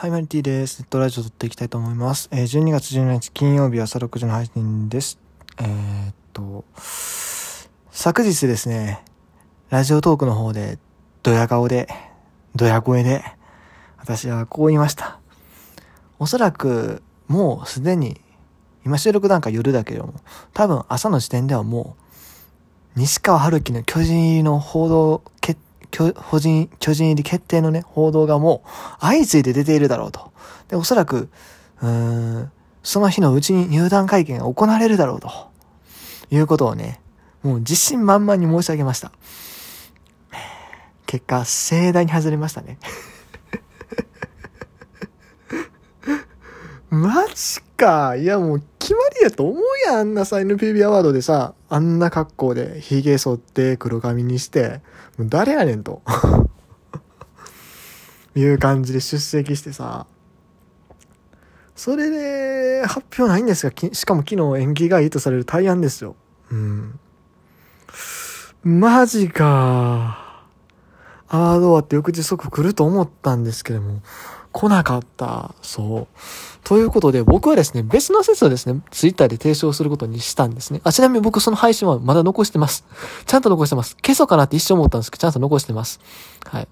はい、マリティです。ネットラジオ撮っていきたいと思います。えー、12月17日金曜日朝6時の配信です。えー、っと、昨日ですね、ラジオトークの方で、ドヤ顔で、ドヤ声で、私はこう言いました。おそらく、もうすでに、今収録段階夜だけれども、多分朝の時点ではもう、西川春樹の巨人入りの報道決巨人、巨人入り決定のね、報道がもう相次いで出ているだろうと。で、おそらく、うーん、その日のうちに入団会見が行われるだろうと。いうことをね、もう自信満々に申し上げました。結果、盛大に外れましたね。マジか。いやもう決まりやと思うやん、あんなさ、NPB アワードでさ、あんな格好で、髭剃って黒髪にして、もう誰やねんと。いう感じで出席してさ、それで発表ないんですが、しかも昨日延期がいいとされる対案ですよ。うん。マジか。アワード終わって翌日即来ると思ったんですけども、来なかった。そう。ということで、僕はですね、別の説をですね、ツイッターで提唱することにしたんですね。あ、ちなみに僕その配信はまだ残してます。ちゃんと残してます。消そうかなって一瞬思ったんですけど、ちゃんと残してます。はい。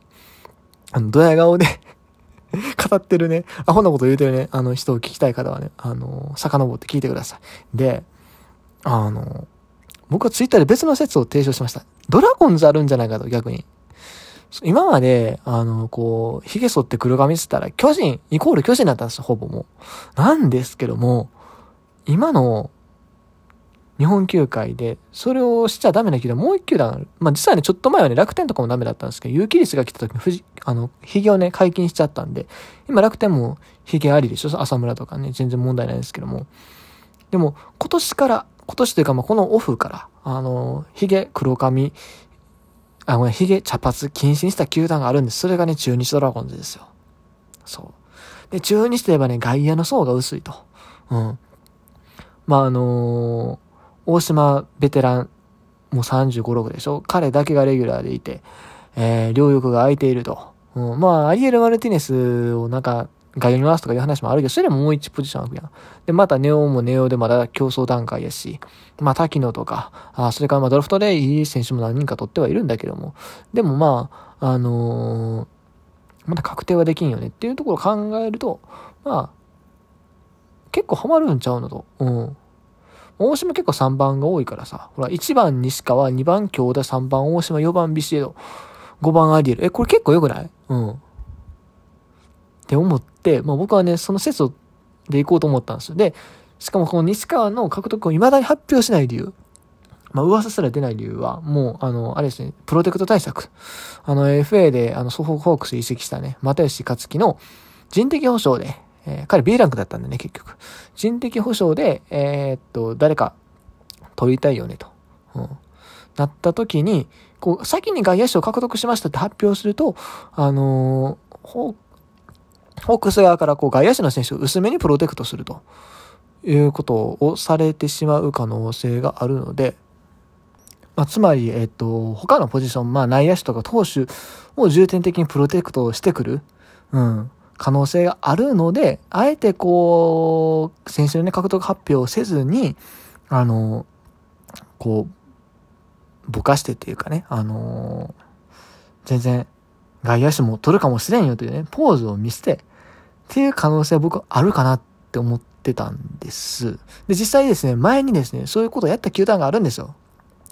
あの、ドヤ顔で 語ってるね、アホなこと言うてるね、あの人を聞きたい方はね、あの、遡って聞いてください。で、あの、僕はツイッターで別の説を提唱しました。ドラゴンズあるんじゃないかと、逆に。今まで、あの、こう、髭剃って黒髪つったら、巨人、イコール巨人だったんですよ、ほぼもう。なんですけども、今の、日本球界で、それをしちゃダメな球団、もう一球団ある。まあ、実際ね、ちょっと前はね、楽天とかもダメだったんですけど、有機率が来た時に、藤、あの、髭をね、解禁しちゃったんで、今楽天も髭ありでしょ、浅村とかね、全然問題ないですけども。でも、今年から、今年というか、まあ、このオフから、あの、髭、黒髪、あ、ごめん、髭、茶髪禁止にした球団があるんです。それがね、中日ドラゴンズですよ。そう。で、中日といえばね、外野の層が薄いと。うん。まあ、あのー、大島ベテラン、もう35、6でしょ彼だけがレギュラーでいて、えー、両翼が空いていると。うん。まあ、アリエル・マルティネスをなんか、外に回すとかいう話もあるけど、それでももう一ポジションあるやん。で、またネオもネオでまだ競争段階やし、まあ、滝野とか、あそれからまあドラフトでいい選手も何人か取ってはいるんだけども、でもまあ、あのー、まだ確定はできんよねっていうところを考えると、まあ、結構ハマるんちゃうのと。うん。大島結構3番が多いからさ、ほら、1番西川、2番京田、3番大島、4番ビシエド、5番アリエル。え、これ結構良くない？うん。って思って、まあ僕はね、その説で行こうと思ったんですよ。で、しかもこの西川の獲得を未だに発表しない理由。まあ噂すら出ない理由は、もう、あの、あれですね、プロテクト対策。あの、FA で、あの、ソフォーホークス移籍したね、又吉克樹の人的保障で、えー、彼 B ランクだったんでね、結局。人的保障で、えー、っと、誰か取りたいよね、と。うん。なった時に、こう、先に外野手を獲得しましたって発表すると、あのー、ホーホークス側からこう外野手の選手を薄めにプロテクトすると。いうことをされてしまう可能性があるので、まあ、つまり、えっと、他のポジション、まあ内野手とか投手を重点的にプロテクトしてくる、うん、可能性があるので、あえてこう、選手のね、獲得発表をせずに、あの、こう、ぼかしてっていうかね、あの全然外野手も取るかもしれんよというね、ポーズを見せて、っていう可能性は僕あるかなって思ってたんです。で、実際ですね、前にですね、そういうことをやった球団があるんですよ。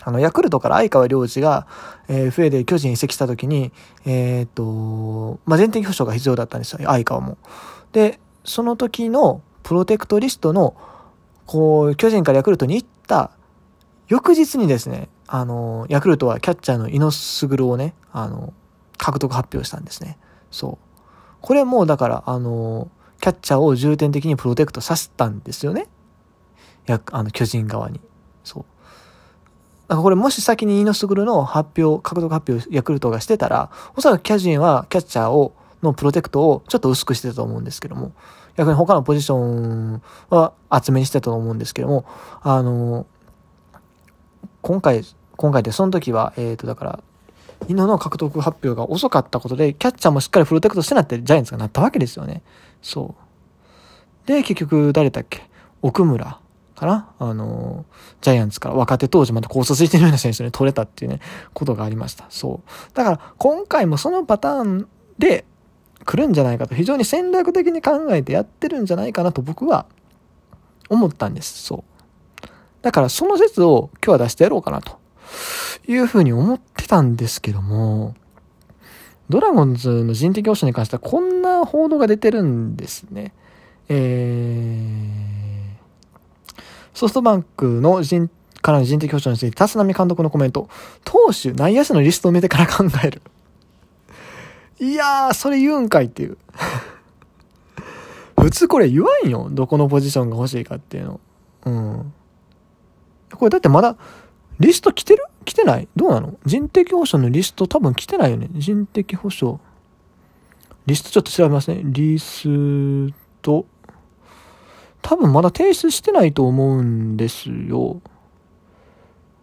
あの、ヤクルトから相川良二が、えー、FA で巨人移籍した時に、えー、っと、まあ、全的保障が必要だったんですよ、相川も。で、その時のプロテクトリストの、こう、巨人からヤクルトに行った翌日にですね、あの、ヤクルトはキャッチャーの猪野卓をね、あの、獲得発表したんですね。そう。これもだから、あの、キャッチャーを重点的にプロテクトさせたんですよね。や、あの、巨人側に。そう。だかこれもし先にイノスグルの発表、獲得発表、ヤクルトがしてたら、おそらくキャジンはキャッチャーを、のプロテクトをちょっと薄くしてたと思うんですけども、逆に他のポジションは厚めにしてたと思うんですけども、あの、今回、今回でその時は、えっ、ー、と、だから、犬の獲得発表が遅かったことで、キャッチャーもしっかりプロテクトしてなってジャイアンツがなったわけですよね。そう。で、結局、誰だっけ？奥村かな？あの、ジャイアンツから若手当時また高卒してるような選手に取れたっていうね、ことがありました。そう。だから、今回もそのパターンで来るんじゃないかと、非常に戦略的に考えてやってるんじゃないかなと僕は思ったんです。そう。だから、その説を今日は出してやろうかなと。いうふうに思ってたんですけども、ドラゴンズの人的保障に関してはこんな報道が出てるんですね。えー、ソフトバンクの人からの人的保障について、立浪監督のコメント、投手、内野手のリストを見てから考える。いやー、それ言うんかいっていう。普通これ言わんよ。どこのポジションが欲しいかっていうの。うん。これだってまだ、リスト来てる来てない？どうなの？人的保障のリスト多分来てないよね。人的保障。リストちょっと調べますね。リスト。多分まだ提出してないと思うんですよ。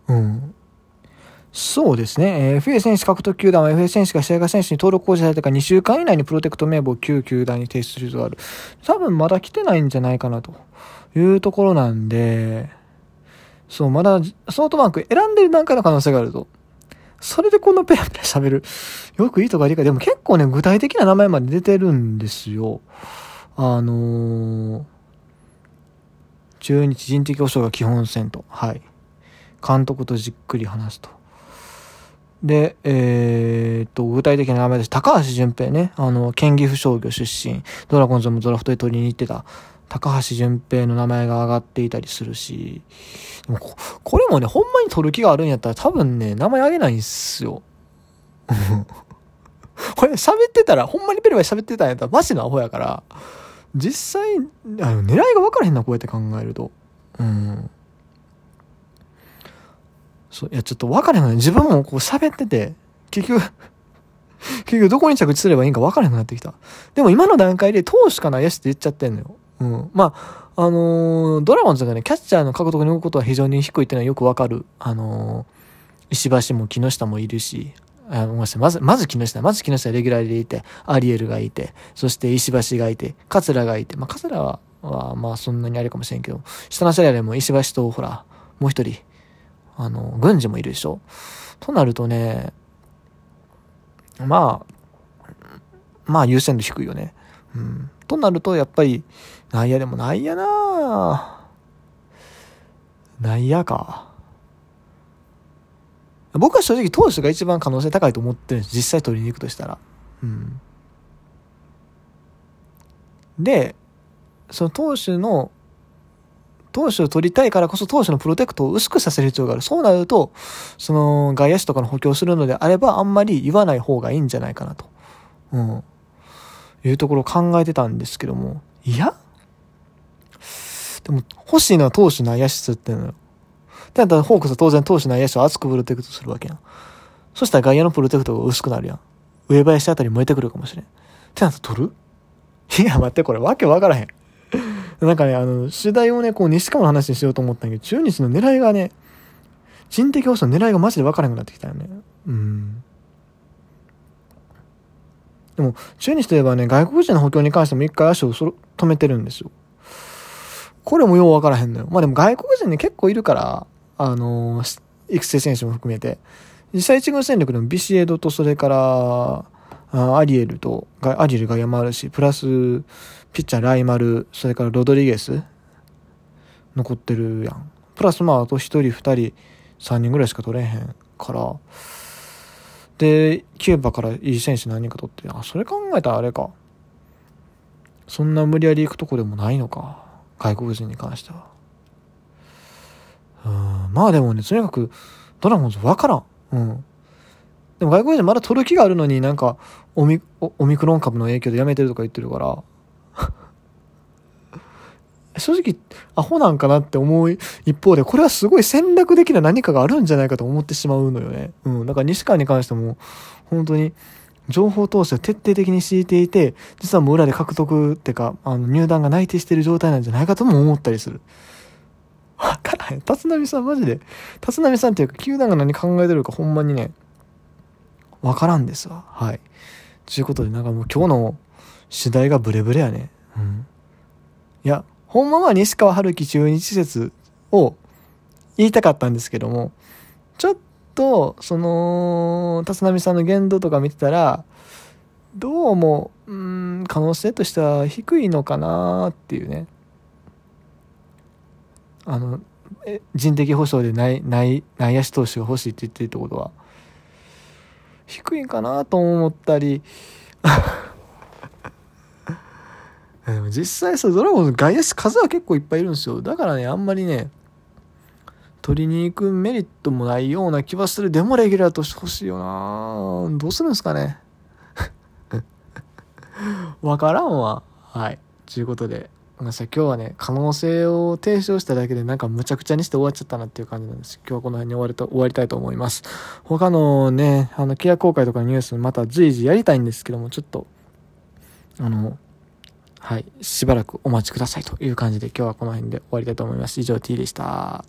うん。そうですね。FA 選手獲得球団は FA 選手が試合が選手に登録工事されてか2週間以内にプロテクト名簿を旧球団に提出するとある。多分まだ来てないんじゃないかなというところなんで、そう、まだ、ソフトバンク選んでる段階の可能性があると。それでこのペラペラ喋る。よくいいとか理解。でも結構ね、具体的な名前まで出てるんですよ。あのー、中日人的保障が基本戦と。はい。監督とじっくり話すと。で、えー、っと、具体的な名前です。高橋純平ね。あの、県岐阜商業出身。ドラゴンズもドラフトで取りに行ってた。高橋純平の名前が上がっていたりするし、でもここれもね、ほんまに取る気があるんやったら多分ね、名前あげないんすよ。これ喋ってたら、ほんまにペレペレ喋ってたんやったらマジのアホやから、実際、あの狙いが分からへんな、こうやって考えると。うん。そう、いや、ちょっと分からへんの自分もこう喋ってて、結局結局どこに着地すればいいんか分からへんくなってきた。でも今の段階で投手かな、やしって言っちゃってんのよ。うん。まあ、あのー、ドラゴンズがね、キャッチャーの獲得に置くことは非常に低いっていうのはよくわかる。あのー、石橋も木下もいるし、あ。まず、まず木下。まず木下レギュラーでいて、アリエルがいて、そして石橋がいて、桂がいて、まあ、桂は、は、まあ、そんなにあれかもしれんけど、下の世代でも石橋と、ほら、もう一人、あの、軍事もいるでしょ？となるとね、まあ、まあ優先度低いよね。うん。となると、やっぱり、内野でも内野な内野か。僕は正直投手が一番可能性高いと思ってるんです。実際取りに行くとしたら。うん。で、その投手の、投手を取りたいからこそ投手のプロテクトを薄くさせる必要がある。そうなると、その外野手とかの補強するのであれば、あんまり言わない方がいいんじゃないかなと。うん。いうところを考えてたんですけども、いや？でも、欲しいのは投手内野手ってのよ。だったらホークスは当然投手内野手を厚くプロテクトするわけやん。そしたら外野のプロテクトが薄くなるやん。上林あたり燃えてくるかもしれん。ってなったら取る？いや、待って、これわけわからへん。なんかね、あの、主題をね、こう、西川の話にしようと思ったんやけど、中日の狙いがね、人的保障の狙いがマジでわからなくなってきたよね。うん。でも、中日といえばね、外国人の補強に関しても一回足を止めてるんですよ。これもようわからへんのよ。まあでも外国人ね、結構いるから、あのー、育成選手も含めて。実際一軍戦力でもビシエドとそれから、アリエルと、アリエルが山あるし、プラス、ピッチャーライマル、それからロドリゲス、残ってるやん。プラスまああと一人二人、三人ぐらいしか取れへんから、で、キューバからいい選手何人か取って、あ、それ考えたらあれか。そんな無理やり行くとこでもないのか。外国人に関しては。うん、まあでもね、とにかく、ドラゴンズわからん。うん。でも外国人まだ取る気があるのになんかオミ、オミクロン株の影響でやめてるとか言ってるから、正直、アホなんかなって思う一方で、これはすごい戦略的な何かがあるんじゃないかと思ってしまうのよね。うん。だから西川に関しても、本当に、情報投資を徹底的に敷いていて、実はもう裏で獲得ってか、あの、入団が内定してる状態なんじゃないかとも思ったりする。わからへん。立浪さんマジで。立浪さんっていうか、球団が何考えてるかほんまにね、わからんですわ。はい。ということで、なんかもう今日の主題がブレブレやね。うん。いや、ほんまは西川春樹中日説を言いたかったんですけども、ちょっと、その、立浪さんの言動とか見てたら、どうも、うん、可能性としては低いのかなっていうね。あの、人的保障でない、ない、内野手投手が欲しいって言ってるってことは、低いかなと思ったり、でも実際さ、ドラゴンズ外野手数は結構いっぱいいるんですよ。だからね、あんまりね、取りに行くメリットもないような気はする。でもレギュラーとしてほしいよなどうするんですかね。わからんわ。はい。ということで、ごめん。今日はね、可能性を提唱しただけでなんかむちゃくちゃにして終わっちゃったなっていう感じなんです。今日はこの辺に終わると、終わりたいと思います。他のね、あの、契約公開とかニュースまた随時やりたいんですけども、ちょっと、あの、はい、しばらくお待ちくださいという感じで今日はこの辺で終わりたいと思います。以上 T でした。